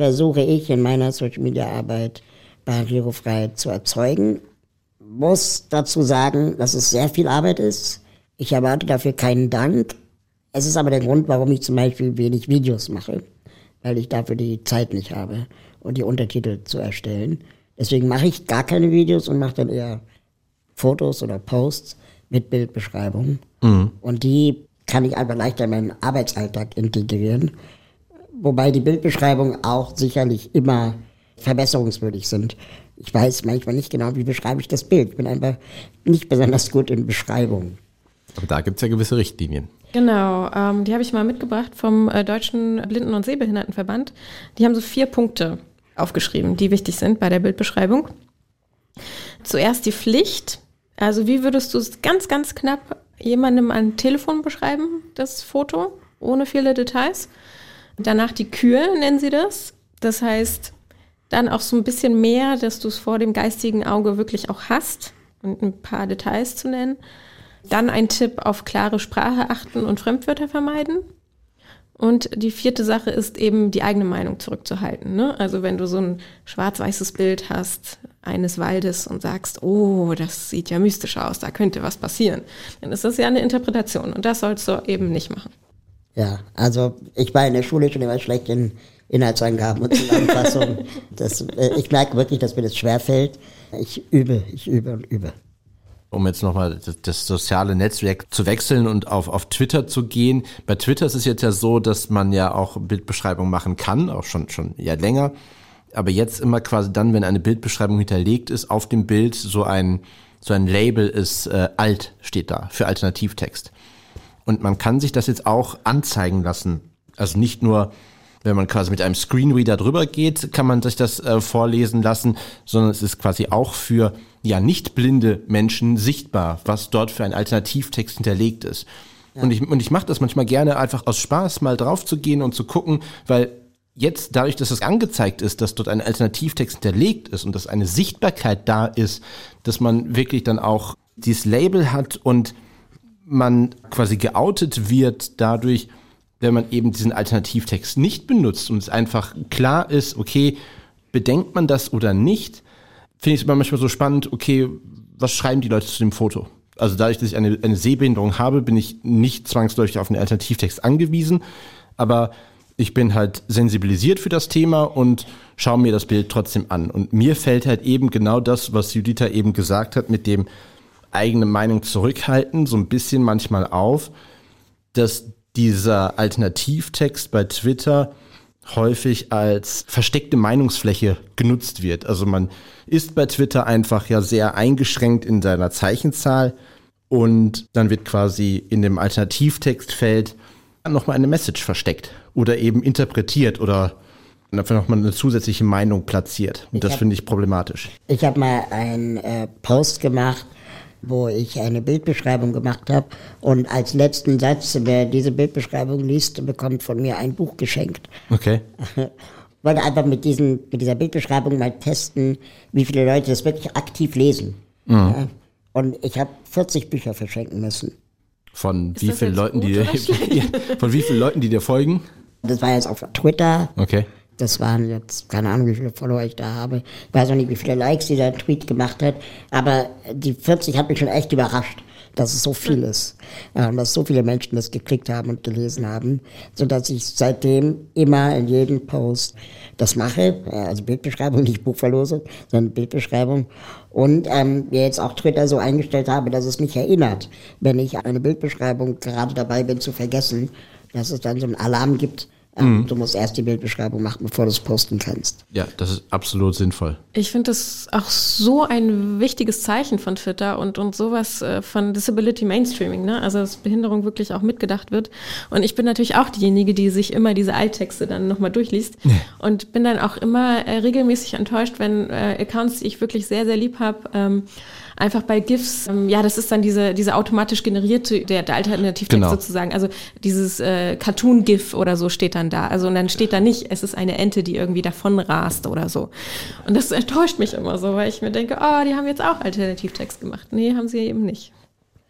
versuche ich in meiner Social Media Arbeit Barrierefreiheit zu erzeugen. Muss dazu sagen, dass es sehr viel Arbeit ist. Ich erwarte dafür keinen Dank. Es ist aber der Grund, warum ich zum Beispiel wenig Videos mache, weil ich dafür die Zeit nicht habe und die Untertitel zu erstellen. Deswegen mache ich gar keine Videos und mache dann eher Fotos oder Posts mit Bildbeschreibung. Mhm. Und die kann ich einfach leichter in meinen Arbeitsalltag integrieren wobei die Bildbeschreibungen auch sicherlich immer verbesserungswürdig sind. Ich weiß manchmal nicht genau, wie beschreibe ich das Bild. Ich bin einfach nicht besonders gut in Beschreibungen. Aber da gibt es ja gewisse Richtlinien. Genau, ähm, die habe ich mal mitgebracht vom äh, Deutschen Blinden- und Sehbehindertenverband. Die haben so vier Punkte aufgeschrieben, die wichtig sind bei der Bildbeschreibung. Zuerst die Pflicht. Also wie würdest du es ganz, ganz knapp jemandem am Telefon beschreiben, das Foto, ohne viele Details? Danach die Kür nennen sie das. Das heißt, dann auch so ein bisschen mehr, dass du es vor dem geistigen Auge wirklich auch hast und ein paar Details zu nennen. Dann ein Tipp auf klare Sprache achten und Fremdwörter vermeiden. Und die vierte Sache ist eben die eigene Meinung zurückzuhalten. Ne? Also wenn du so ein schwarz-weißes Bild hast eines Waldes und sagst, oh, das sieht ja mystisch aus, da könnte was passieren, dann ist das ja eine Interpretation und das sollst du eben nicht machen. Ja, also ich war in der Schule schon immer schlecht in Inhaltsangaben und Zusammenfassungen. das, äh, ich merke wirklich, dass mir das schwerfällt. Ich übe, ich übe und übe um jetzt nochmal das, das soziale Netzwerk zu wechseln und auf, auf Twitter zu gehen. Bei Twitter ist es jetzt ja so, dass man ja auch Bildbeschreibung machen kann, auch schon, schon ja länger. Aber jetzt immer quasi dann, wenn eine Bildbeschreibung hinterlegt ist, auf dem Bild so ein, so ein Label ist äh, alt, steht da, für Alternativtext. Und man kann sich das jetzt auch anzeigen lassen. Also nicht nur, wenn man quasi mit einem Screenreader drüber geht, kann man sich das äh, vorlesen lassen, sondern es ist quasi auch für ja nicht blinde Menschen sichtbar, was dort für ein Alternativtext hinterlegt ist. Ja. Und ich, und ich mache das manchmal gerne einfach aus Spaß, mal drauf zu gehen und zu gucken, weil jetzt dadurch, dass es angezeigt ist, dass dort ein Alternativtext hinterlegt ist und dass eine Sichtbarkeit da ist, dass man wirklich dann auch dieses Label hat und man quasi geoutet wird dadurch, wenn man eben diesen Alternativtext nicht benutzt und es einfach klar ist, okay, bedenkt man das oder nicht, finde ich es immer manchmal so spannend, okay, was schreiben die Leute zu dem Foto? Also dadurch, dass ich eine, eine Sehbehinderung habe, bin ich nicht zwangsläufig auf einen Alternativtext angewiesen, aber ich bin halt sensibilisiert für das Thema und schaue mir das Bild trotzdem an. Und mir fällt halt eben genau das, was Juditha eben gesagt hat, mit dem eigene Meinung zurückhalten, so ein bisschen manchmal auf, dass dieser Alternativtext bei Twitter häufig als versteckte Meinungsfläche genutzt wird. Also man ist bei Twitter einfach ja sehr eingeschränkt in seiner Zeichenzahl und dann wird quasi in dem Alternativtextfeld nochmal eine Message versteckt oder eben interpretiert oder einfach nochmal eine zusätzliche Meinung platziert. Und ich das finde ich problematisch. Ich habe mal einen äh, Post gemacht, wo ich eine Bildbeschreibung gemacht habe. Und als letzten Satz, wer diese Bildbeschreibung liest, bekommt von mir ein Buch geschenkt. Okay. Wollte einfach mit, diesen, mit dieser Bildbeschreibung mal testen, wie viele Leute das wirklich aktiv lesen. Mhm. Ja? Und ich habe 40 Bücher verschenken müssen. Von wie vielen Leuten, die dir, von wie vielen Leuten, die dir folgen? Das war jetzt auf Twitter. Okay. Das waren jetzt, keine Ahnung, wie viele Follower ich da habe. Ich weiß auch nicht, wie viele Likes dieser Tweet gemacht hat. Aber die 40 hat mich schon echt überrascht, dass es so viel ist. Und dass so viele Menschen das geklickt haben und gelesen haben. Sodass ich seitdem immer in jedem Post das mache. Also Bildbeschreibung, nicht Buchverlosung, sondern Bildbeschreibung. Und ähm, jetzt auch Twitter so eingestellt habe, dass es mich erinnert, wenn ich eine Bildbeschreibung gerade dabei bin zu vergessen, dass es dann so einen Alarm gibt, Mhm. Du musst erst die Bildbeschreibung machen, bevor du es posten kannst. Ja, das ist absolut sinnvoll. Ich finde das auch so ein wichtiges Zeichen von Twitter und, und sowas äh, von Disability Mainstreaming, ne? Also dass Behinderung wirklich auch mitgedacht wird. Und ich bin natürlich auch diejenige, die sich immer diese Alttexte dann nochmal durchliest. Ja. Und bin dann auch immer äh, regelmäßig enttäuscht, wenn äh, Accounts, die ich wirklich sehr, sehr lieb habe, ähm, einfach bei GIFs, ähm, ja, das ist dann diese, diese automatisch generierte, der, der Alternativtext genau. sozusagen. Also dieses äh, Cartoon-GIF oder so steht dann da. Also und dann steht da nicht, es ist eine Ente, die irgendwie davon rast oder so. Und das enttäuscht mich immer so, weil ich mir denke, oh, die haben jetzt auch Alternativtext gemacht. Nee, haben sie eben nicht.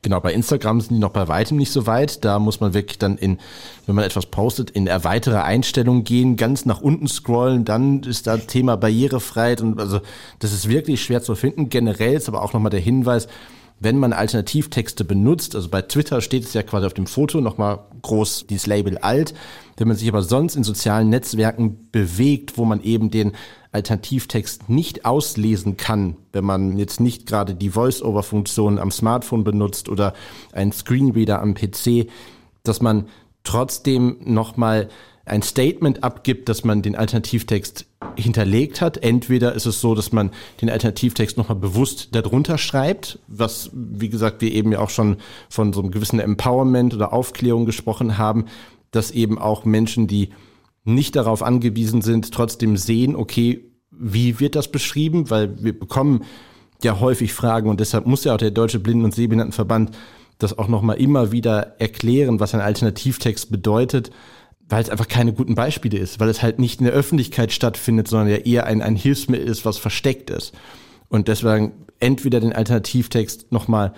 Genau, bei Instagram sind die noch bei weitem nicht so weit. Da muss man wirklich dann in, wenn man etwas postet, in erweitere Einstellungen gehen, ganz nach unten scrollen, dann ist da Thema Barrierefreiheit und also das ist wirklich schwer zu finden. Generell ist aber auch nochmal der Hinweis, wenn man Alternativtexte benutzt, also bei Twitter steht es ja quasi auf dem Foto nochmal groß dieses Label alt, wenn man sich aber sonst in sozialen Netzwerken bewegt, wo man eben den Alternativtext nicht auslesen kann, wenn man jetzt nicht gerade die Voice-Over-Funktion am Smartphone benutzt oder einen Screenreader am PC, dass man trotzdem nochmal ein Statement abgibt, dass man den Alternativtext hinterlegt hat. Entweder ist es so, dass man den Alternativtext nochmal bewusst darunter schreibt, was, wie gesagt, wir eben ja auch schon von so einem gewissen Empowerment oder Aufklärung gesprochen haben, dass eben auch Menschen, die nicht darauf angewiesen sind, trotzdem sehen, okay, wie wird das beschrieben? Weil wir bekommen ja häufig Fragen und deshalb muss ja auch der Deutsche Blinden- und Sehbehindertenverband das auch nochmal immer wieder erklären, was ein Alternativtext bedeutet, weil es einfach keine guten Beispiele ist, weil es halt nicht in der Öffentlichkeit stattfindet, sondern ja eher ein, ein Hilfsmittel ist, was versteckt ist. Und deswegen entweder den Alternativtext nochmal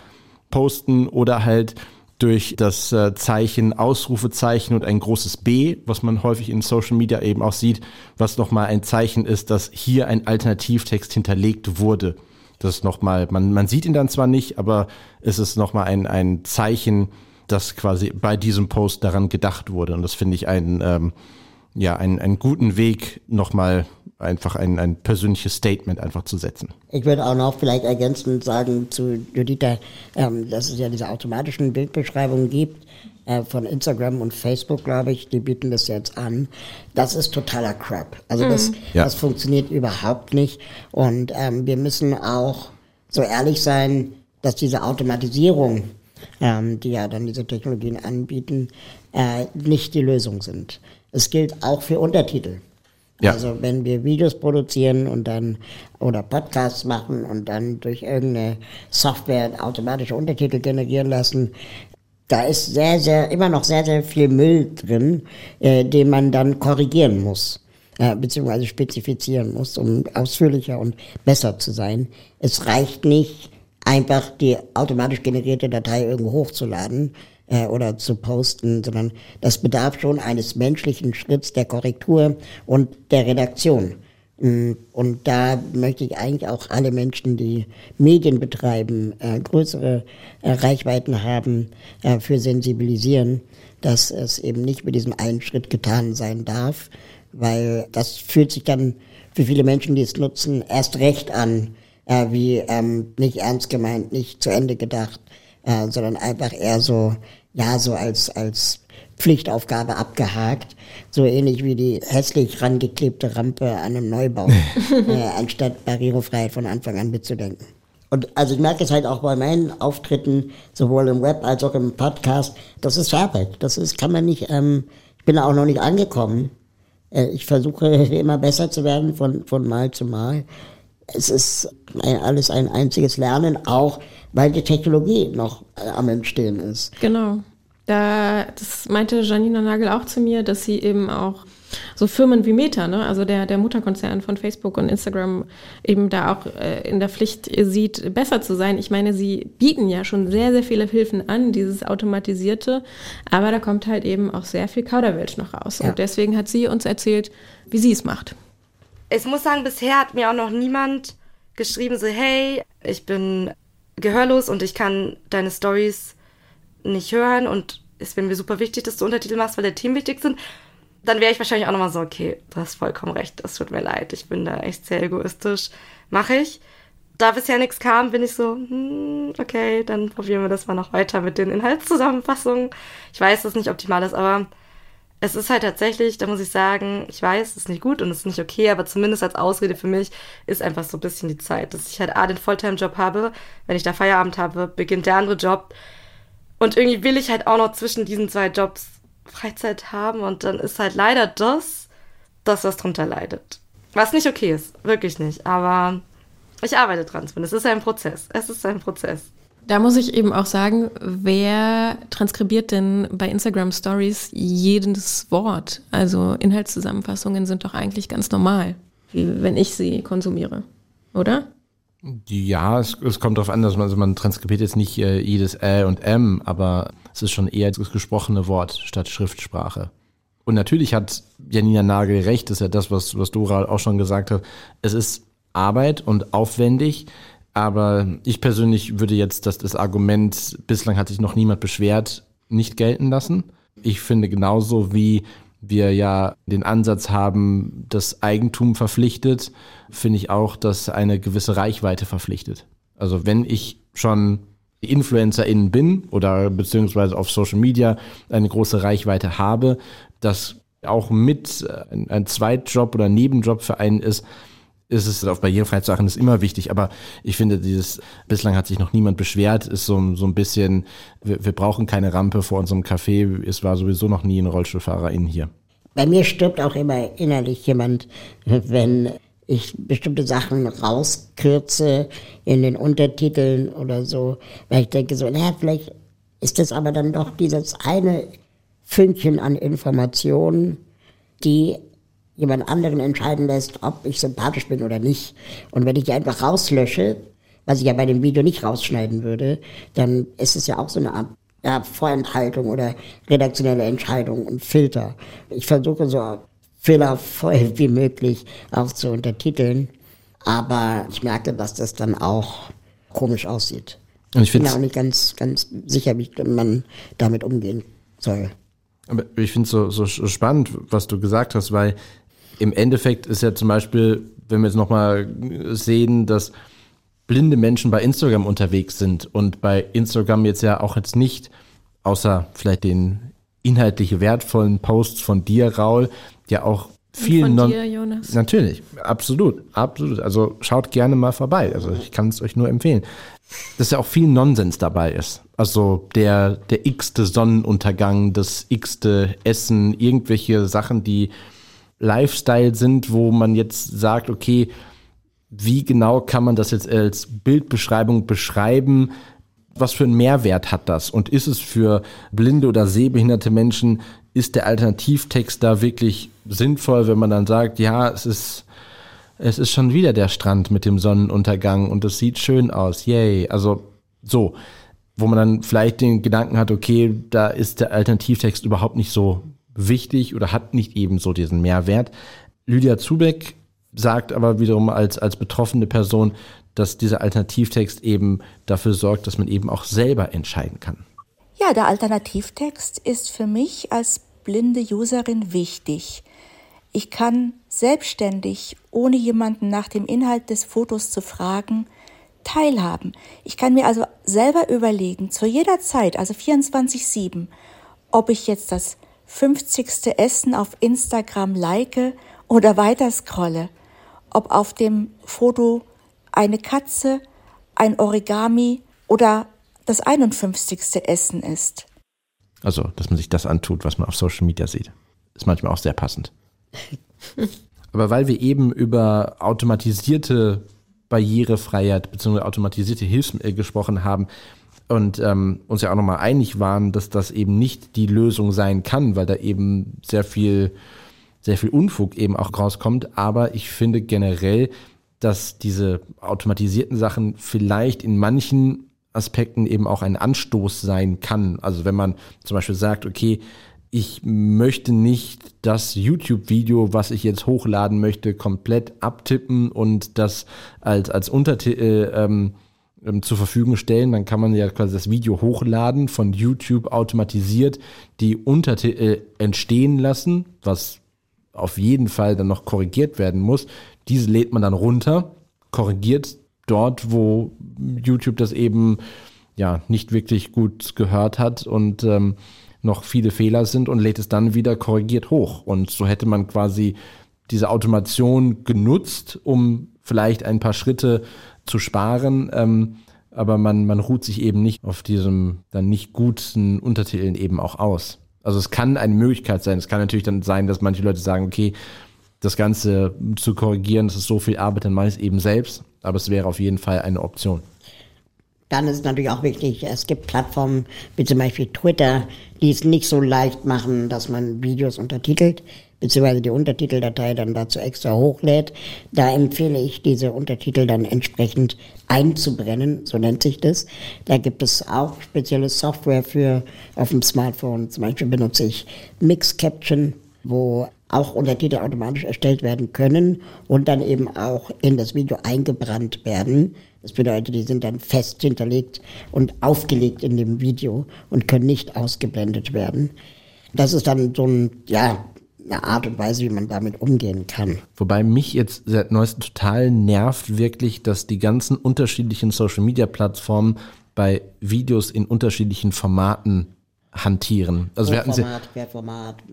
posten oder halt durch das äh, Zeichen Ausrufezeichen und ein großes B, was man häufig in Social Media eben auch sieht, was nochmal ein Zeichen ist, dass hier ein Alternativtext hinterlegt wurde. Das ist nochmal, man, man sieht ihn dann zwar nicht, aber es ist nochmal ein, ein Zeichen, dass quasi bei diesem Post daran gedacht wurde. Und das finde ich ein, ähm, ja, einen, einen guten Weg, nochmal einfach ein, ein persönliches Statement einfach zu setzen. Ich würde auch noch vielleicht ergänzend sagen zu Judita, ähm, dass es ja diese automatischen Bildbeschreibungen gibt äh, von Instagram und Facebook, glaube ich, die bieten das jetzt an. Das ist totaler Crap. Also das, mhm. ja. das funktioniert überhaupt nicht. Und ähm, wir müssen auch so ehrlich sein, dass diese Automatisierung, ähm, die ja dann diese Technologien anbieten, äh, nicht die Lösung sind. Es gilt auch für Untertitel. Ja. Also wenn wir Videos produzieren und dann oder Podcasts machen und dann durch irgendeine Software automatische Untertitel generieren lassen, da ist sehr, sehr, immer noch sehr, sehr viel Müll drin, äh, den man dann korrigieren muss, äh, beziehungsweise spezifizieren muss, um ausführlicher und besser zu sein. Es reicht nicht, einfach die automatisch generierte Datei irgendwo hochzuladen äh, oder zu posten, sondern das bedarf schon eines menschlichen Schritts der Korrektur und der Redaktion. Mm, und da möchte ich eigentlich auch alle Menschen, die Medien betreiben, äh, größere äh, Reichweiten haben, für sensibilisieren, dass es eben nicht mit diesem einen Schritt getan sein darf, weil das fühlt sich dann für viele Menschen, die es nutzen, erst recht an, wie ähm, nicht ernst gemeint, nicht zu Ende gedacht, äh, sondern einfach eher so, ja, so als, als Pflichtaufgabe abgehakt. So ähnlich wie die hässlich rangeklebte Rampe an einem Neubau, äh, anstatt Barrierefreiheit von Anfang an mitzudenken. Und also ich merke es halt auch bei meinen Auftritten, sowohl im Web als auch im Podcast, das ist Arbeit. Das ist, kann man nicht, ähm, ich bin da auch noch nicht angekommen. Äh, ich versuche immer besser zu werden von, von Mal zu Mal. Es ist ein, alles ein einziges Lernen, auch weil die Technologie noch äh, am Entstehen ist. Genau. Da, das meinte Janina Nagel auch zu mir, dass sie eben auch so Firmen wie Meta, ne, also der, der Mutterkonzern von Facebook und Instagram, eben da auch äh, in der Pflicht sieht, besser zu sein. Ich meine, sie bieten ja schon sehr, sehr viele Hilfen an, dieses Automatisierte, aber da kommt halt eben auch sehr viel Kauderwelsch noch raus. Ja. Und deswegen hat sie uns erzählt, wie sie es macht. Ich muss sagen, bisher hat mir auch noch niemand geschrieben, so, hey, ich bin gehörlos und ich kann deine Stories nicht hören und es wäre mir super wichtig, dass du Untertitel machst, weil der Team wichtig sind, dann wäre ich wahrscheinlich auch nochmal so, okay, du hast vollkommen recht, das tut mir leid, ich bin da echt sehr egoistisch, mache ich. Da bisher nichts kam, bin ich so, hm, okay, dann probieren wir das mal noch weiter mit den Inhaltszusammenfassungen. Ich weiß, dass es nicht optimal ist, aber es ist halt tatsächlich, da muss ich sagen, ich weiß, es ist nicht gut und es ist nicht okay, aber zumindest als Ausrede für mich ist einfach so ein bisschen die Zeit, dass ich halt A, den Volltime-Job habe, wenn ich da Feierabend habe, beginnt der andere Job und irgendwie will ich halt auch noch zwischen diesen zwei Jobs Freizeit haben und dann ist halt leider das, das, was drunter leidet. Was nicht okay ist, wirklich nicht. Aber ich arbeite dran zumindest. Es ist ein Prozess. Es ist ein Prozess. Da muss ich eben auch sagen, wer transkribiert denn bei Instagram Stories jedes Wort? Also Inhaltszusammenfassungen sind doch eigentlich ganz normal, wenn ich sie konsumiere, oder? Ja, es, es kommt darauf an, dass man, also man transkribiert jetzt nicht äh, jedes Ä und M, aber es ist schon eher das gesprochene Wort statt Schriftsprache. Und natürlich hat Janina Nagel recht, das ist ja das, was, was Dora auch schon gesagt hat. Es ist Arbeit und aufwendig, aber ich persönlich würde jetzt das, das Argument, bislang hat sich noch niemand beschwert, nicht gelten lassen. Ich finde genauso wie wir ja den Ansatz haben, das Eigentum verpflichtet, finde ich auch, dass eine gewisse Reichweite verpflichtet. Also wenn ich schon InfluencerInnen bin oder beziehungsweise auf Social Media eine große Reichweite habe, dass auch mit ein Zweitjob oder Nebenjob für einen ist, ist es auf Barrierefreiheit zu achten, ist immer wichtig. Aber ich finde, dieses, bislang hat sich noch niemand beschwert, ist so, so ein bisschen, wir, wir brauchen keine Rampe vor unserem Café. Es war sowieso noch nie ein Rollstuhlfahrer in hier. Bei mir stirbt auch immer innerlich jemand, wenn ich bestimmte Sachen rauskürze in den Untertiteln oder so, weil ich denke so, naja, vielleicht ist das aber dann doch dieses eine Fünkchen an Informationen, die jemand anderen entscheiden lässt, ob ich sympathisch bin oder nicht. Und wenn ich die einfach rauslösche, was ich ja bei dem Video nicht rausschneiden würde, dann ist es ja auch so eine Art ja, Vorenthaltung oder redaktionelle Entscheidung und Filter. Ich versuche so fehlervoll wie möglich auch zu untertiteln, aber ich merke, dass das dann auch komisch aussieht. Und ich bin auch nicht ganz, ganz sicher, wie man damit umgehen soll. Aber ich finde es so, so spannend, was du gesagt hast, weil im Endeffekt ist ja zum Beispiel, wenn wir jetzt nochmal sehen, dass blinde Menschen bei Instagram unterwegs sind und bei Instagram jetzt ja auch jetzt nicht, außer vielleicht den inhaltlich wertvollen Posts von dir, Raul, ja auch viel von dir, Jonas. Natürlich, absolut, absolut. Also schaut gerne mal vorbei. Also ich kann es euch nur empfehlen. Dass ja auch viel Nonsens dabei ist. Also der, der x-te Sonnenuntergang, das x-te Essen, irgendwelche Sachen, die Lifestyle sind, wo man jetzt sagt, okay, wie genau kann man das jetzt als Bildbeschreibung beschreiben? Was für einen Mehrwert hat das? Und ist es für blinde oder sehbehinderte Menschen, ist der Alternativtext da wirklich sinnvoll, wenn man dann sagt, ja, es ist, es ist schon wieder der Strand mit dem Sonnenuntergang und es sieht schön aus, yay. Also so, wo man dann vielleicht den Gedanken hat, okay, da ist der Alternativtext überhaupt nicht so wichtig oder hat nicht eben so diesen Mehrwert. Lydia Zubeck sagt aber wiederum als, als betroffene Person, dass dieser Alternativtext eben dafür sorgt, dass man eben auch selber entscheiden kann. Ja, der Alternativtext ist für mich als blinde Userin wichtig. Ich kann selbstständig, ohne jemanden nach dem Inhalt des Fotos zu fragen, teilhaben. Ich kann mir also selber überlegen, zu jeder Zeit, also 24-7, ob ich jetzt das 50. Essen auf Instagram like oder weiter scrolle, ob auf dem Foto eine Katze, ein Origami oder das 51. Essen ist. Also, dass man sich das antut, was man auf Social Media sieht. Ist manchmal auch sehr passend. Aber weil wir eben über automatisierte Barrierefreiheit bzw. automatisierte Hilfsmittel gesprochen haben und ähm, uns ja auch nochmal einig waren, dass das eben nicht die Lösung sein kann, weil da eben sehr viel, sehr viel Unfug eben auch rauskommt. Aber ich finde generell, dass diese automatisierten Sachen vielleicht in manchen Aspekten eben auch ein Anstoß sein kann. Also wenn man zum Beispiel sagt, okay, ich möchte nicht das YouTube-Video, was ich jetzt hochladen möchte, komplett abtippen und das als, als Untertitel ähm, ähm, zur Verfügung stellen, dann kann man ja quasi das Video hochladen, von YouTube automatisiert die Untertitel entstehen lassen, was auf jeden Fall dann noch korrigiert werden muss. Diese lädt man dann runter, korrigiert dort, wo YouTube das eben ja nicht wirklich gut gehört hat und ähm, noch viele Fehler sind und lädt es dann wieder korrigiert hoch. Und so hätte man quasi diese Automation genutzt, um vielleicht ein paar Schritte zu sparen. Ähm, aber man, man ruht sich eben nicht auf diesem dann nicht guten Untertiteln eben auch aus. Also es kann eine Möglichkeit sein. Es kann natürlich dann sein, dass manche Leute sagen, okay, das Ganze zu korrigieren, das ist so viel Arbeit, dann mache ich es eben selbst. Aber es wäre auf jeden Fall eine Option. Dann ist es natürlich auch wichtig, es gibt Plattformen wie zum Beispiel Twitter, die es nicht so leicht machen, dass man Videos untertitelt, beziehungsweise die Untertiteldatei dann dazu extra hochlädt. Da empfehle ich, diese Untertitel dann entsprechend einzubrennen, so nennt sich das. Da gibt es auch spezielle Software für auf dem Smartphone. Zum Beispiel benutze ich Mix Caption, wo auch Untertitel automatisch erstellt werden können und dann eben auch in das Video eingebrannt werden. Das bedeutet, die sind dann fest hinterlegt und aufgelegt in dem Video und können nicht ausgeblendet werden. Das ist dann so ein, ja, eine Art und Weise, wie man damit umgehen kann. Wobei mich jetzt seit neuestem total nervt wirklich, dass die ganzen unterschiedlichen Social Media Plattformen bei Videos in unterschiedlichen Formaten hantieren. Also wir hatten ja,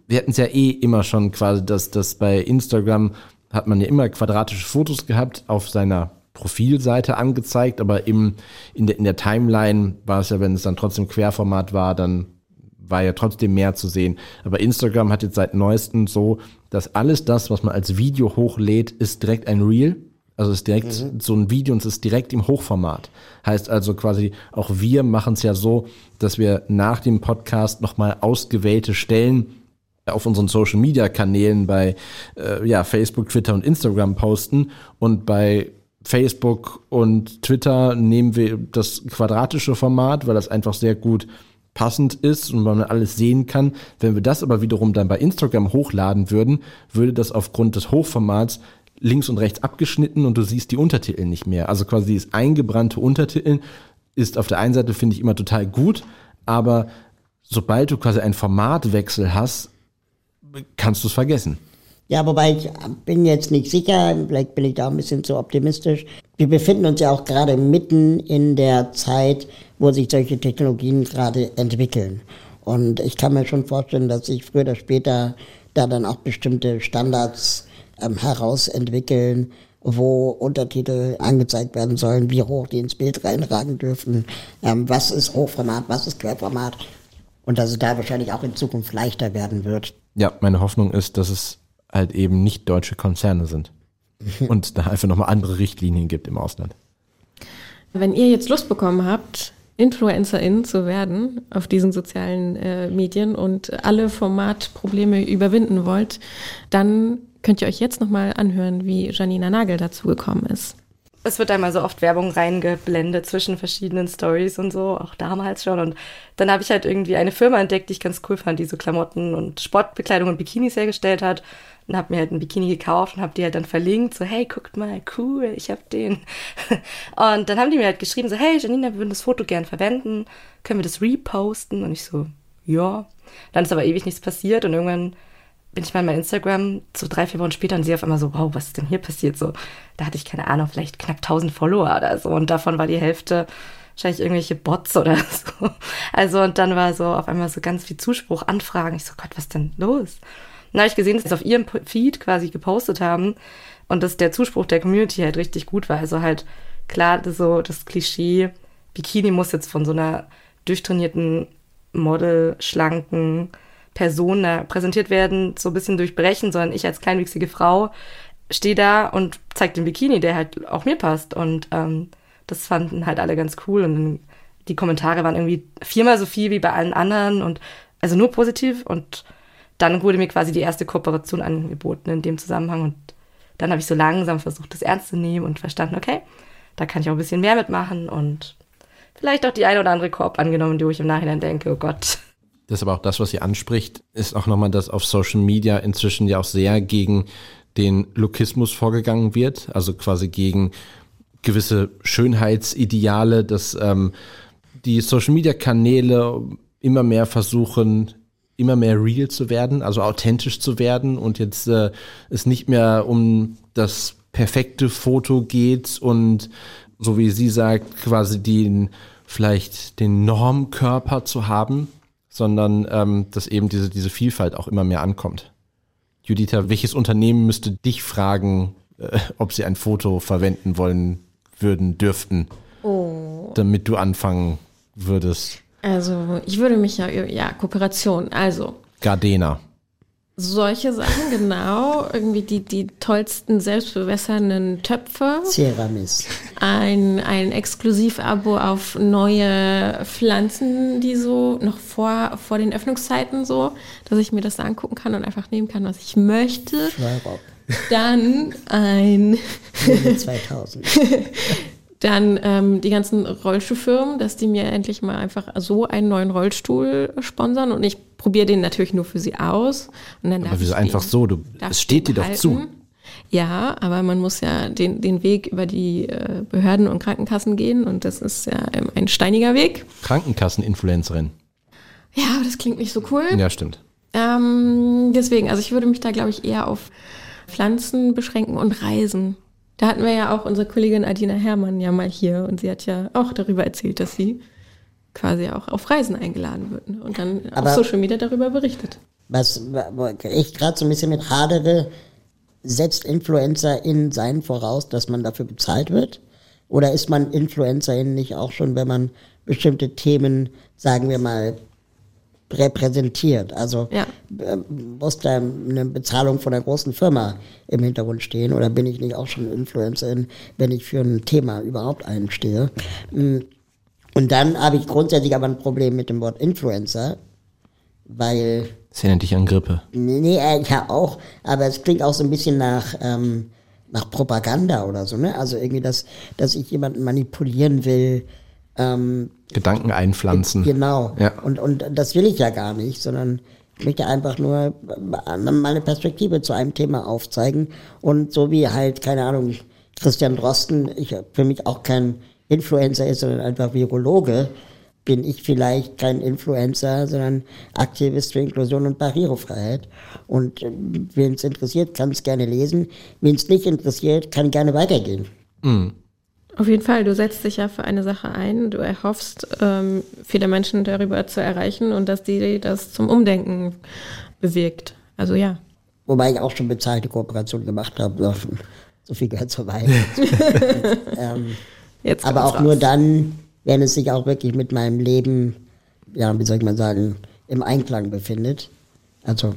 wir hatten es ja eh immer schon quasi, dass das bei Instagram hat man ja immer quadratische Fotos gehabt auf seiner Profilseite angezeigt, aber im, in, der, in der Timeline war es ja, wenn es dann trotzdem Querformat war, dann war ja trotzdem mehr zu sehen. Aber Instagram hat jetzt seit neuestem so, dass alles das, was man als Video hochlädt, ist direkt ein Reel. Also ist direkt mhm. so ein Video und es ist direkt im Hochformat. Heißt also quasi, auch wir machen es ja so, dass wir nach dem Podcast nochmal ausgewählte Stellen auf unseren Social Media Kanälen bei äh, ja, Facebook, Twitter und Instagram posten und bei Facebook und Twitter nehmen wir das quadratische Format, weil das einfach sehr gut passend ist und man alles sehen kann. Wenn wir das aber wiederum dann bei Instagram hochladen würden, würde das aufgrund des Hochformats links und rechts abgeschnitten und du siehst die Untertitel nicht mehr. Also quasi dieses eingebrannte Untertitel ist auf der einen Seite, finde ich, immer total gut, aber sobald du quasi einen Formatwechsel hast, kannst du es vergessen. Ja, wobei ich bin jetzt nicht sicher, vielleicht bin ich da ein bisschen zu optimistisch. Wir befinden uns ja auch gerade mitten in der Zeit, wo sich solche Technologien gerade entwickeln. Und ich kann mir schon vorstellen, dass sich früher oder später da dann auch bestimmte Standards ähm, herausentwickeln, wo Untertitel angezeigt werden sollen, wie hoch die ins Bild reinragen dürfen, ähm, was ist Hochformat, was ist Querformat. Und dass es da wahrscheinlich auch in Zukunft leichter werden wird. Ja, meine Hoffnung ist, dass es halt eben nicht deutsche Konzerne sind. Und da einfach nochmal andere Richtlinien gibt im Ausland. Wenn ihr jetzt Lust bekommen habt, InfluencerIn zu werden auf diesen sozialen äh, Medien und alle Formatprobleme überwinden wollt, dann könnt ihr euch jetzt nochmal anhören, wie Janina Nagel dazu gekommen ist. Es wird einmal so oft Werbung reingeblendet zwischen verschiedenen Stories und so, auch damals schon. Und dann habe ich halt irgendwie eine Firma entdeckt, die ich ganz cool fand, die so Klamotten und Sportbekleidung und Bikinis hergestellt hat und habe mir halt ein Bikini gekauft und habe die halt dann verlinkt, so hey, guckt mal, cool, ich habe den. Und dann haben die mir halt geschrieben, so hey, Janina, wir würden das Foto gern verwenden, können wir das reposten? Und ich so, ja. Dann ist aber ewig nichts passiert und irgendwann bin ich mal in mein Instagram so drei, vier Wochen später und sehe auf einmal so, wow, was ist denn hier passiert? So, da hatte ich keine Ahnung, vielleicht knapp 1000 Follower oder so und davon war die Hälfte wahrscheinlich irgendwelche Bots oder so. Also und dann war so auf einmal so ganz viel Zuspruch, Anfragen. Ich so, Gott, was denn los? Dann habe ich gesehen, dass sie auf ihrem Feed quasi gepostet haben und dass der Zuspruch der Community halt richtig gut war. Also halt klar, so das Klischee, Bikini muss jetzt von so einer durchtrainierten Model, schlanken Person präsentiert werden, so ein bisschen durchbrechen, sondern ich als kleinwüchsige Frau stehe da und zeige den Bikini, der halt auch mir passt. Und ähm, das fanden halt alle ganz cool. Und die Kommentare waren irgendwie viermal so viel wie bei allen anderen und also nur positiv und dann wurde mir quasi die erste Kooperation angeboten in dem Zusammenhang und dann habe ich so langsam versucht, das ernst zu nehmen und verstanden, okay, da kann ich auch ein bisschen mehr mitmachen und vielleicht auch die eine oder andere Korb angenommen, wo ich im Nachhinein denke, oh Gott. Das ist aber auch das, was sie anspricht, ist auch nochmal, dass auf Social Media inzwischen ja auch sehr gegen den Lokismus vorgegangen wird, also quasi gegen gewisse Schönheitsideale, dass ähm, die Social Media Kanäle immer mehr versuchen, immer mehr real zu werden, also authentisch zu werden und jetzt äh, es nicht mehr um das perfekte Foto geht und so wie sie sagt, quasi den vielleicht den Normkörper zu haben, sondern ähm, dass eben diese, diese Vielfalt auch immer mehr ankommt. Juditha, welches Unternehmen müsste dich fragen, äh, ob sie ein Foto verwenden wollen würden, dürften, oh. damit du anfangen würdest? Also, ich würde mich ja, ja, Kooperation, also. Gardena. Solche Sachen, genau. Irgendwie die, die tollsten selbstbewässernden Töpfe. Ceramis. Ein, ein Exklusiv-Abo auf neue Pflanzen, die so noch vor, vor den Öffnungszeiten so, dass ich mir das angucken kann und einfach nehmen kann, was ich möchte. Schweirob. Dann ein 2000. Dann ähm, die ganzen Rollstuhlfirmen, dass die mir endlich mal einfach so einen neuen Rollstuhl sponsern und ich probiere den natürlich nur für sie aus. Und dann aber wieso einfach so? Du, es steht dir doch zu. Ja, aber man muss ja den, den Weg über die äh, Behörden und Krankenkassen gehen und das ist ja ein steiniger Weg. Krankenkassen-Influencerin. Ja, aber das klingt nicht so cool. Ja, stimmt. Ähm, deswegen, also ich würde mich da, glaube ich, eher auf Pflanzen beschränken und Reisen. Da hatten wir ja auch unsere Kollegin Adina Herrmann ja mal hier und sie hat ja auch darüber erzählt, dass sie quasi auch auf Reisen eingeladen wird ne? und dann Aber auf Social Media darüber berichtet. Was ich gerade so ein bisschen mit hadere, setzt Influencer in sein voraus, dass man dafür bezahlt wird? Oder ist man Influencerin nicht auch schon, wenn man bestimmte Themen, sagen wir mal, repräsentiert. Also ja. äh, muss da eine Bezahlung von einer großen Firma im Hintergrund stehen oder bin ich nicht auch schon Influencerin, wenn ich für ein Thema überhaupt einstehe? Mm. Und dann habe ich grundsätzlich aber ein Problem mit dem Wort Influencer, weil... Das erinnert dich an Grippe. Nee, äh, ja auch, aber es klingt auch so ein bisschen nach... Ähm, nach Propaganda oder so, ne? Also irgendwie, dass, dass ich jemanden manipulieren will, ähm, Gedanken einpflanzen. Genau. Ja. Und, und das will ich ja gar nicht, sondern ich möchte einfach nur meine Perspektive zu einem Thema aufzeigen. Und so wie halt, keine Ahnung, Christian Drosten, ich für mich auch kein Influencer ist, sondern einfach Virologe, bin ich vielleicht kein Influencer, sondern Aktivist für Inklusion und Barrierefreiheit. Und äh, wen es interessiert, kann es gerne lesen. Wen es nicht interessiert, kann gerne weitergehen. Mhm. Auf jeden Fall, du setzt dich ja für eine Sache ein, du erhoffst, ähm, viele Menschen darüber zu erreichen und dass die das zum Umdenken bewirkt. Also ja. Wobei ich auch schon bezahlte Kooperationen gemacht habe. So viel gehört zur Wahrheit. ähm, aber auch nur raus. dann, wenn es sich auch wirklich mit meinem Leben, ja, wie soll ich mal sagen, im Einklang befindet. Also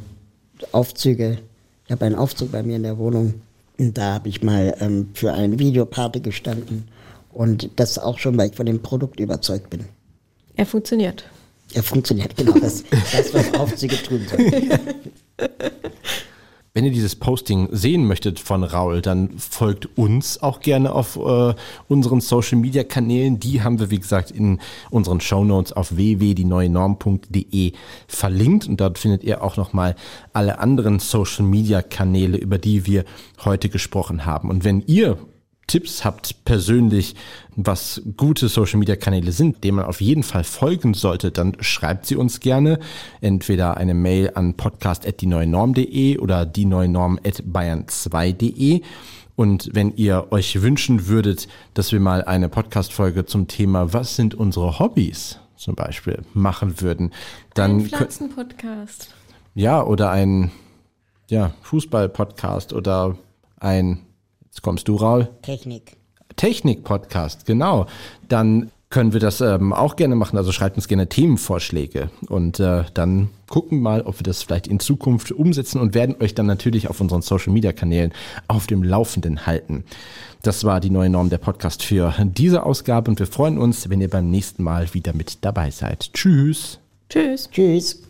Aufzüge. Ich habe einen Aufzug bei mir in der Wohnung. Und da habe ich mal ähm, für eine Videoparty gestanden. Und das auch schon, weil ich von dem Produkt überzeugt bin. Er funktioniert. Er funktioniert, genau. Das, das was Aufzüge tun sollen. Wenn ihr dieses Posting sehen möchtet von Raul, dann folgt uns auch gerne auf äh, unseren Social Media Kanälen. Die haben wir, wie gesagt, in unseren Show Notes auf www.dieneuenorm.de verlinkt und dort findet ihr auch nochmal alle anderen Social Media Kanäle, über die wir heute gesprochen haben. Und wenn ihr Tipps habt persönlich, was gute Social Media Kanäle sind, denen man auf jeden Fall folgen sollte, dann schreibt sie uns gerne. Entweder eine Mail an podcast.dieneuenorm.de oder dieneuenorm.bayern2.de. Und wenn ihr euch wünschen würdet, dass wir mal eine Podcast-Folge zum Thema Was sind unsere Hobbys zum Beispiel machen würden, dann Ein Pflanzenpodcast. ja, oder ein ja, Fußball-Podcast oder ein, jetzt kommst du, Raul, Technik. Technik-Podcast, genau. Dann können wir das ähm, auch gerne machen. Also schreibt uns gerne Themenvorschläge und äh, dann gucken wir mal, ob wir das vielleicht in Zukunft umsetzen und werden euch dann natürlich auf unseren Social-Media-Kanälen auf dem Laufenden halten. Das war die neue Norm der Podcast für diese Ausgabe und wir freuen uns, wenn ihr beim nächsten Mal wieder mit dabei seid. Tschüss. Tschüss. Tschüss.